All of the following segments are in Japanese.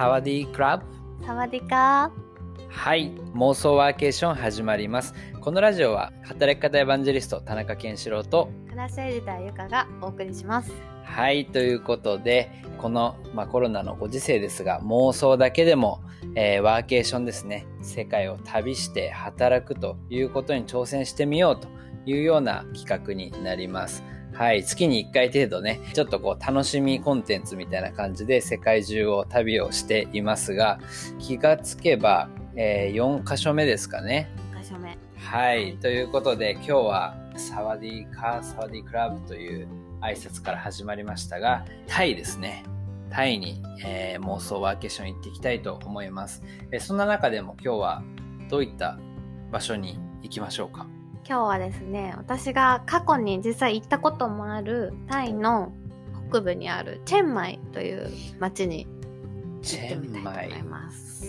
サワディークラブ。サワディカはい妄想ワーケーション始まります。このラジオは働き方エヴァンジェリスト田中健志郎とークラッシュエディターゆかがお送りします。はいということでこの、まあ、コロナのご時世ですが妄想だけでも、えーワーケーションですね。世界を旅して働くということに挑戦してみようというような企画になりますはい月に1回程度ねちょっとこう楽しみコンテンツみたいな感じで世界中を旅をしていますが気がつけば、え4箇所目ですかね1箇所目はい。ということで、今日はサワディーカーサワディークラブという挨拶から始まりましたが、タイですね。タイに、えー妄想ワーケーション行っていきたいと思います。えーそんな中でも今日はどういった場所に行きましょうか？今日はですね私が過去に実際行ったこともあるタイの北部にあるチェンマイという町にチェンマイ。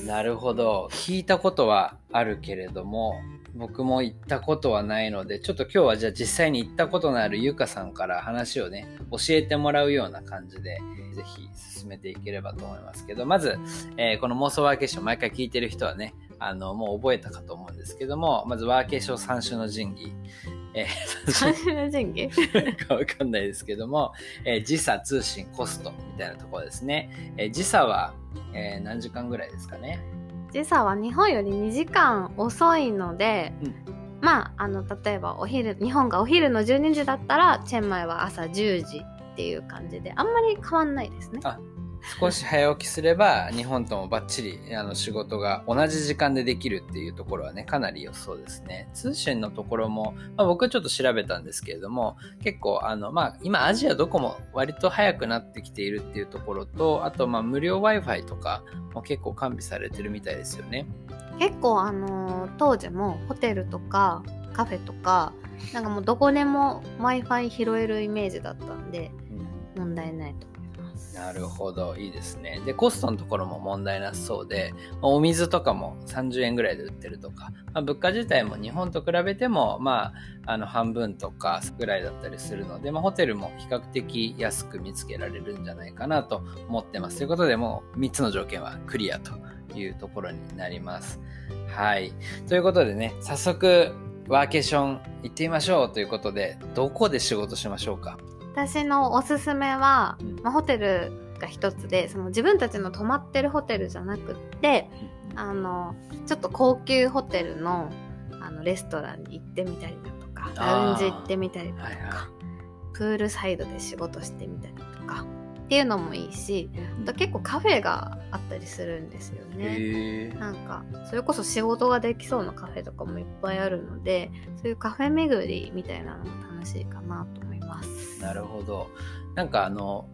なるほど。聞いたことはあるけれども、僕も行ったことはないので、ちょっと今日はじゃあ実際に行ったことのあるゆかさんから話をね、教えてもらうような感じで、ぜひ進めていければと思いますけど、まず、えーこの妄想ワーケーション毎回聞いてる人はね、あの、もう覚えたかと思うんですけども、まずワーケーション三種の神器。えー 三種の神器か わかんないですけども、えー時差、通信、コストみたいなところですね。えー時差は、えー何時間ぐらいですかね？時差は日本より2時間遅いので、うんまああの例えばお昼日本がお昼の12時だったらチェンマイは朝10時っていう感じであんまり変わんないですねあ少し早起きすれば日本ともバッチリあの仕事が同じ時間でできるっていうところはねかなり予想ですね。通信のところも、まあ、僕はちょっと調べたんですけれども結構あのまあ今アジアどこも割と早くなってきているっていうところとあとまあ無料 Wi-Fi とかも結構完備されてるみたいですよね。結構あのー当時もホテルとかカフェとかなんかもうどこでも w i f i 拾えるイメージだったんで問題ないとなるほどいいですね。でコストのところも問題なさそうでお水とかも30円ぐらいで売ってるとか、まあ、物価自体も日本と比べてもまああの半分とかぐらいだったりするので、まあ、ホテルも比較的安く見つけられるんじゃないかなと思ってます。ということでもう3つの条件はクリアというところになります。はい。ということでね早速ワーケーション行ってみましょうということでどこで仕事しましょうか？私のおすすめは、うん。まあ、ホテルが一つでその自分たちの泊まってるホテルじゃなくってあのちょっと高級ホテルのあのレストランに行ってみたりだとかラウンジ行ってみたりだとか、はいはプールサイドで仕事してみたりとかっていうのもいいしあと結構カフェがあったりするんですよね。なんかそれこそ仕事ができそうなカフェとかもいっぱいあるのでそういうカフェ巡りみたいなのも楽しいかなと思います。なるほど。なんかあの、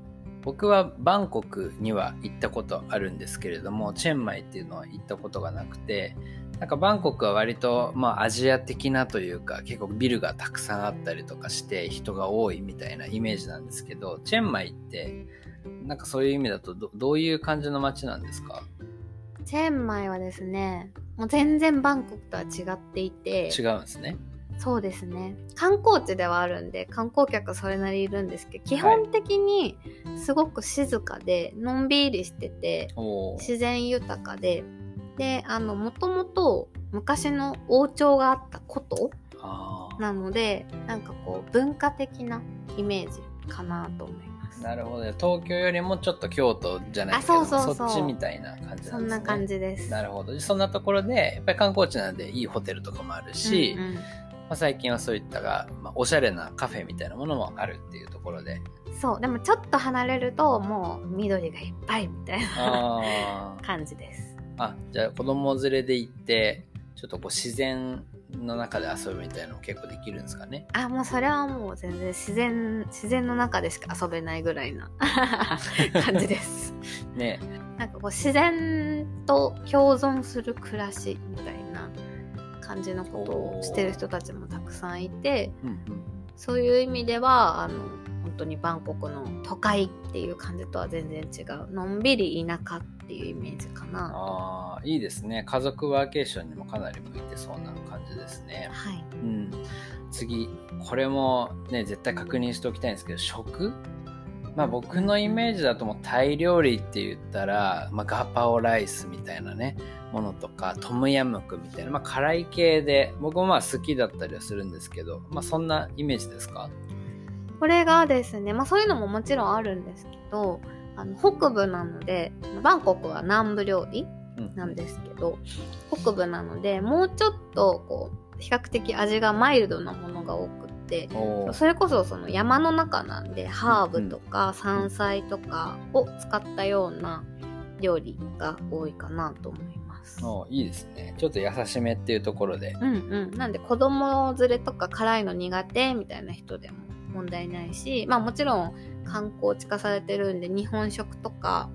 僕はバンコクには行ったことあるんですけれども、チェンマイっていうのは行ったことがなくて、なんかバンコクは割と、まあアジア的なというか、結構ビルがたくさんあったりとかして人が多いみたいなイメージなんですけど、チェンマイって、なんかそういう意味だとどどういう感じの街なんですか？チェンマイはですねもう全然バンコクとは違っていて違うんですね。そうですね。観光地ではあるんで観光客はそれなりいるんですけど基本的にすごく静かでのんびりしてて自然豊かでであのもともと昔の王朝があった古都あー。なのでなんかこう文化的なイメージかなと思います。なるほどね。東京よりもちょっと京都じゃないけど、あそうそうそう。っちみたいな感じなんですね。そんな感じです。なるほど。そんなところで、やっぱり観光地なんでいいホテルとかもあるし、うんうんまあ、最近はそういったが、まあ、おしゃれなカフェみたいなものもあるっていうところで。そうでもちょっと離れるともう緑がいっぱいみたいな感じですあ、じゃあ子供連れで行って、ちょっとこう自然の中で遊ぶみたいなのも結構できるんですかね？あもうそれはもう全然自然自然の中でしか遊べないぐらいな 感じですね。なんかこう自然と共存する暮らしみたいな感じのことをしてる人たちもたくさんいてうんうん。そういう意味ではあの本当にバンコクの都会っていう感じとは全然違うのんびり田舎っていうイメージかなああ、いいですね。家族ワーケーションにもかなり向いてそうな感じですね。はいうん。次、これもね、絶対確認しておきたいんですけど、食？まあ僕のイメージだともうタイ料理って言ったら、まあ、ガパオライスみたいなねものとかトムヤムクみたいな、まあ、辛い系で僕もまあ好きだったりはするんですけど、まあ、そんなイメージですか？これがですね、まあそういうのももちろんあるんですけど、あの北部なので、バンコクは南部料理なんですけど、北部なので、もうちょっとこう、比較的味がマイルドなものが多くって、それこそその山の中なんで、ハーブとか山菜とかを使ったような料理が多いかなと思います。おいいですね。ちょっと優しめっていうところで。うんうん。なんで子供連れとか辛いの苦手みたいな人でも問題ないし、まあもちろん観光地化されてるんで日本食とか、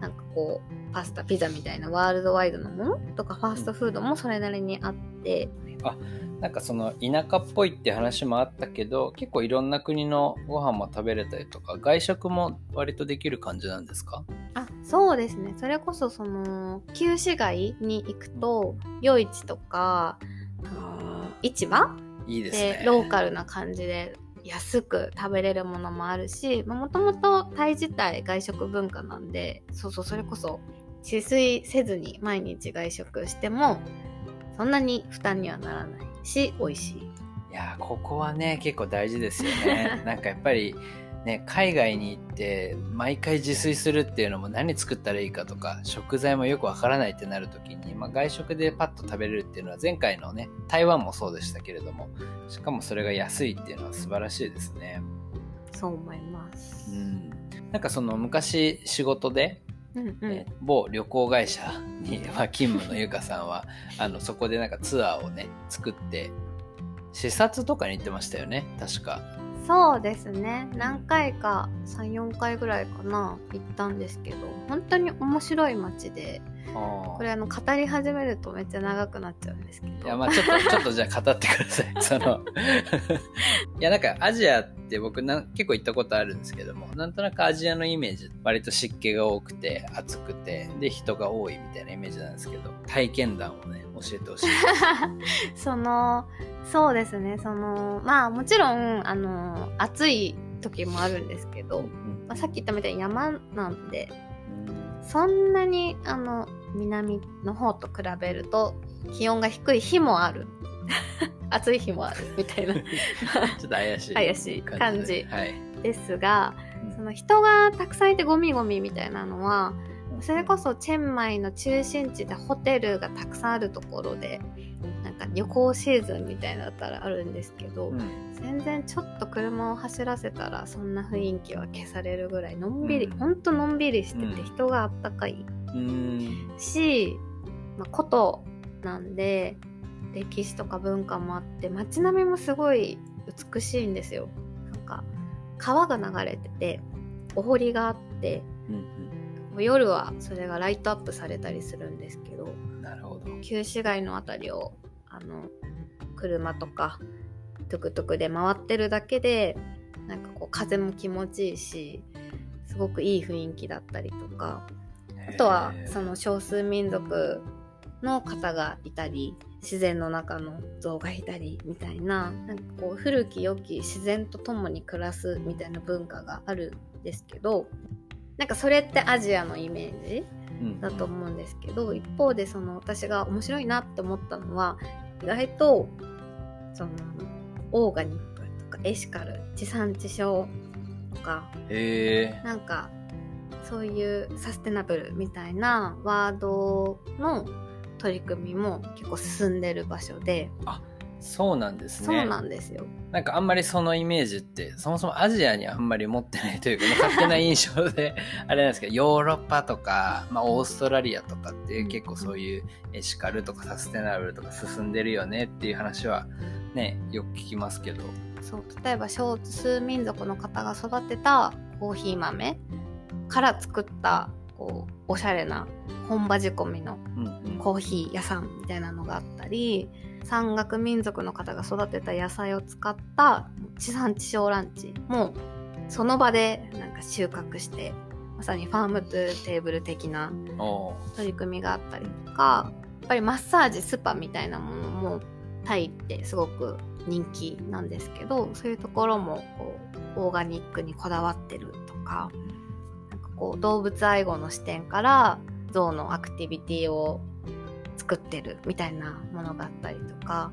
なんかこう、パスタ、ピザみたいなワールドワイドなものとかファーストフードもそれなりにあって、なんかその田舎っぽいって話もあったけど結構いろんな国のご飯も食べれたりとか外食も割とできる感じなんですか？あ、そうですね。それこそその、旧市街に行くと、夜市とか、市場？いいですでねローカルな感じで安く食べれるものもあるしもともとタイ自体外食文化なんでそうそうそれこそ自炊せずに毎日外食してもそんなに負担にはならないし美味しい。いやーここはね結構大事ですよね なんかやっぱりね海外に行って毎回自炊するっていうのも何作ったらいいかとか食材もよくわからないってなる時に、まあ、外食でパッと食べれるっていうのは前回のね台湾もそうでしたけれどもしかもそれが安いっていうのは素晴らしいですねそう思います。うんなんかその昔仕事で、うんうん。えー某旅行会社に、まあ、勤務のゆかさんはあのそこでなんかツアーをね作って視察とかに行ってましたよね。確か。そうですね。何回か34回ぐらいかな行ったんですけど本当に面白い街でここれあの語り始めるとめっちゃ長くなっちゃうんですけど。いやまあちょっとちょっとじゃあ語ってください。その。いやなんかアジアって僕な結構行ったことあるんですけどもなんとなくアジアのイメージ割と湿気が多くて暑くてで人が多いみたいなイメージなんですけど体験談をね教えてほしい。そのそうですね。そのまあもちろんあの暑い時もあるんですけど、まあ、さっき言ったみたいに山なんでそんなにあの南の方と比べると気温が低い日もある。暑い日もあるみたいな。ちょっと怪しい怪しい感じ。はい。ですがうん。その人がたくさんいてゴミゴミみたいなのはそれこそチェンマイの中心地でホテルがたくさんあるところでか旅行シーズンみたいだったらあるんですけど、うん。全然ちょっと車を走らせたらそんな雰囲気は消されるぐらいのんびり、うん。ほんとのんびりしててうん。人があったかい。うん。し、まあ、古都なんで歴史とか文化もあって街並みもすごい美しいんですよ。なんか川が流れててお堀があってうん夜はそれがライトアップされたりするんですけどうんなるほど。旧市街のあたりをあの車とかトゥクトゥクで回ってるだけでなんかこう風も気持ちいいしすごくいい雰囲気だったりとかあとはその少数民族の方がいたり自然の中の像がいたりみたいななんかこう古き良き自然と共に暮らすみたいな文化があるんですけどなんかそれってアジアのイメージうんだと思うんですけど一方でその私が面白いなって思ったのは意外とそのオーガニックとかエシカル地産地消とかなんかそういうサステナブルみたいなワードの取り組みも結構進んでる場所で、そうなんですね。そうなんですよ。なんかあんまりそのイメージってそもそもアジアにあんまり持ってないというか、まあ勝手な印象で あれなんですけどヨーロッパとか、まあ、オーストラリアとかって結構そういうエシカルとかサステナブルとか進んでるよねっていう話はねよく聞きますけど。そう。例えば少数民族の方が育てたコーヒー豆から作ったこうおしゃれな本場仕込みのうんうん。コーヒー屋さんみたいなのがあったり山岳民族の方が育てた野菜を使った地産地消ランチもその場でなんか収穫してまさにファームトゥテーブル的な取り組みがあったりとかやっぱりマッサージスパみたいなものもタイってすごく人気なんですけどそういうところもこうオーガニックにこだわってるとかなんかこう動物愛護の視点から象のアクティビティを作ってるみたいなものだったりとか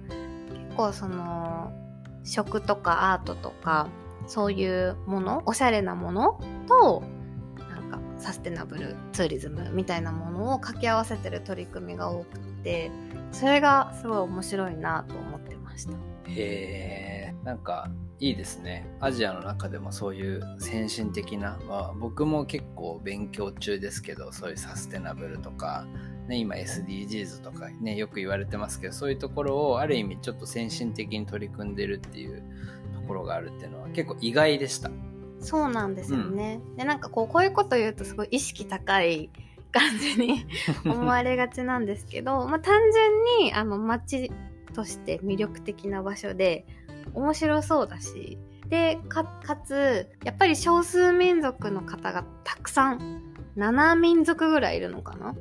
結構その食とかアートとかそういうものおしゃれなものとなんかサステナブルツーリズムみたいなものを掛け合わせてる取り組みが多くてそれがすごい面白いなと思ってました。へえんかいいですねアジアの中でもそういう先進的な、まあ、僕も結構勉強中ですけどそういうサステナブルとか、ね、今 SDGs とかねよく言われてますけどそういうところをある意味ちょっと先進的に取り組んでるっていうところがあるっていうのは結構意外でした。そうなんですよね。うん、でなんかこうこういうこと言うとすごい意識高い感じに 思われがちなんですけど、まあ単純にあの街として魅力的な場所で面白そうだしでかつやっぱり少数民族の方がたくさん7民族ぐらいいるのかな、うん、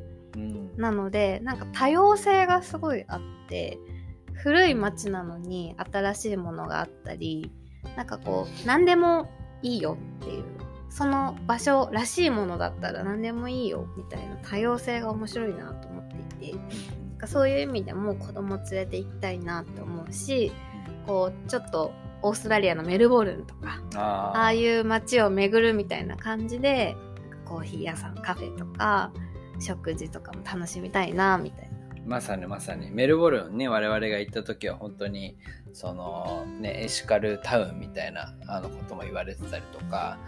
なのでなんか多様性がすごいあって古い町なのに新しいものがあったりなんかこう何でもいいよっていうその場所らしいものだったら何でもいいよみたいな多様性が面白いなと思っていてそういう意味でも子供連れて行きたいなって思うしこうちょっとオーストラリアのメルボルンとかああいう街を巡るみたいな感じでコーヒー屋さんカフェとか食事とかも楽しみたいなみたいな。まさにまさに。メルボルンね我々が行った時は本当にそのねエシカルタウンみたいなあのことも言われてたりとか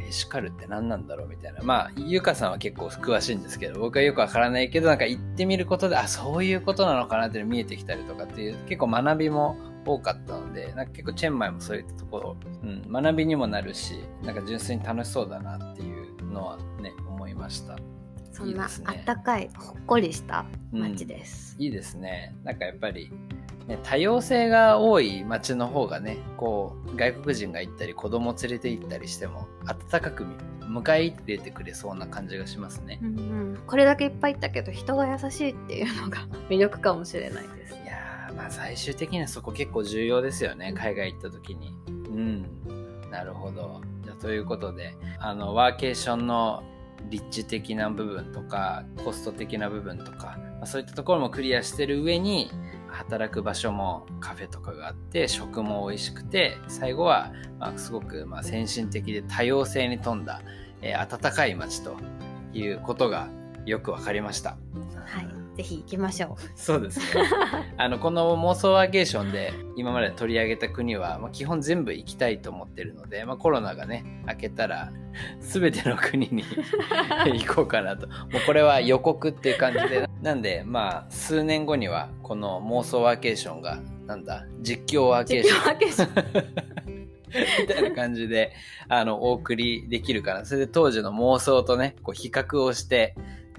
エシカルって何なんだろうみたいな。まあゆかさんは結構詳しいんですけど僕はよくわからないけどなんか行ってみることであそういうことなのかなって見えてきたりとかっていう結構学びも多かったので、なんか結構チェンマイもそういったところ、うん、学びにもなるし、なんか純粋に楽しそうだなっていうのはね、思いました。そんなあったかい、ほっこりした街です、うん、いいですね。なんかやっぱり、ね、多様性が多い街の方がね、こう、外国人が行ったり、子供連れて行ったりしても、温かく迎え入れてくれそうな感じがしますね。うんうん、これだけいっぱい行ったけど、人が優しいっていうのが 魅力かもしれないです。いやまあ最終的にはそこ結構重要ですよね、海外行った時に。うん。なるほど。じゃということで、あの、ワーケーションの立地的な部分とかコスト的な部分とか、まあ、そういったところもクリアしてる上に働く場所もカフェとかがあって食も美味しくて最後はまあすごくまあ先進的で多様性に富んだ、えー、温かい街ということがよく分かりました。はいぜひ行きましょう。そうですね。あの、この妄想ワーケーションで今まで取り上げた国は、まあ、基本全部行きたいと思ってるので、まあ、コロナがね、明けたら、すべての国に 行こうかなと。もうこれは予告っていう感じで。なんで、まあ、数年後には、この妄想ワーケーションが、なんだ、実況ワーケーション。実況ワーケーション。みたいな感じで、あの、お送りできるかな。それで当時の妄想とね、こう比較をして、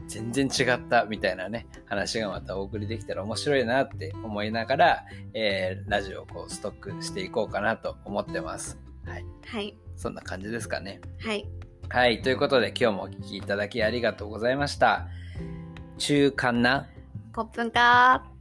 全然違ったみたいなね、話がまたお送りできたら面白いなって思いながら、えー、ラジオをこうストックしていこうかなと思ってます。はい。はい。そんな感じですかね。はい。はい。ということで今日もお聞きいただきありがとうございました。中間なコップンカー。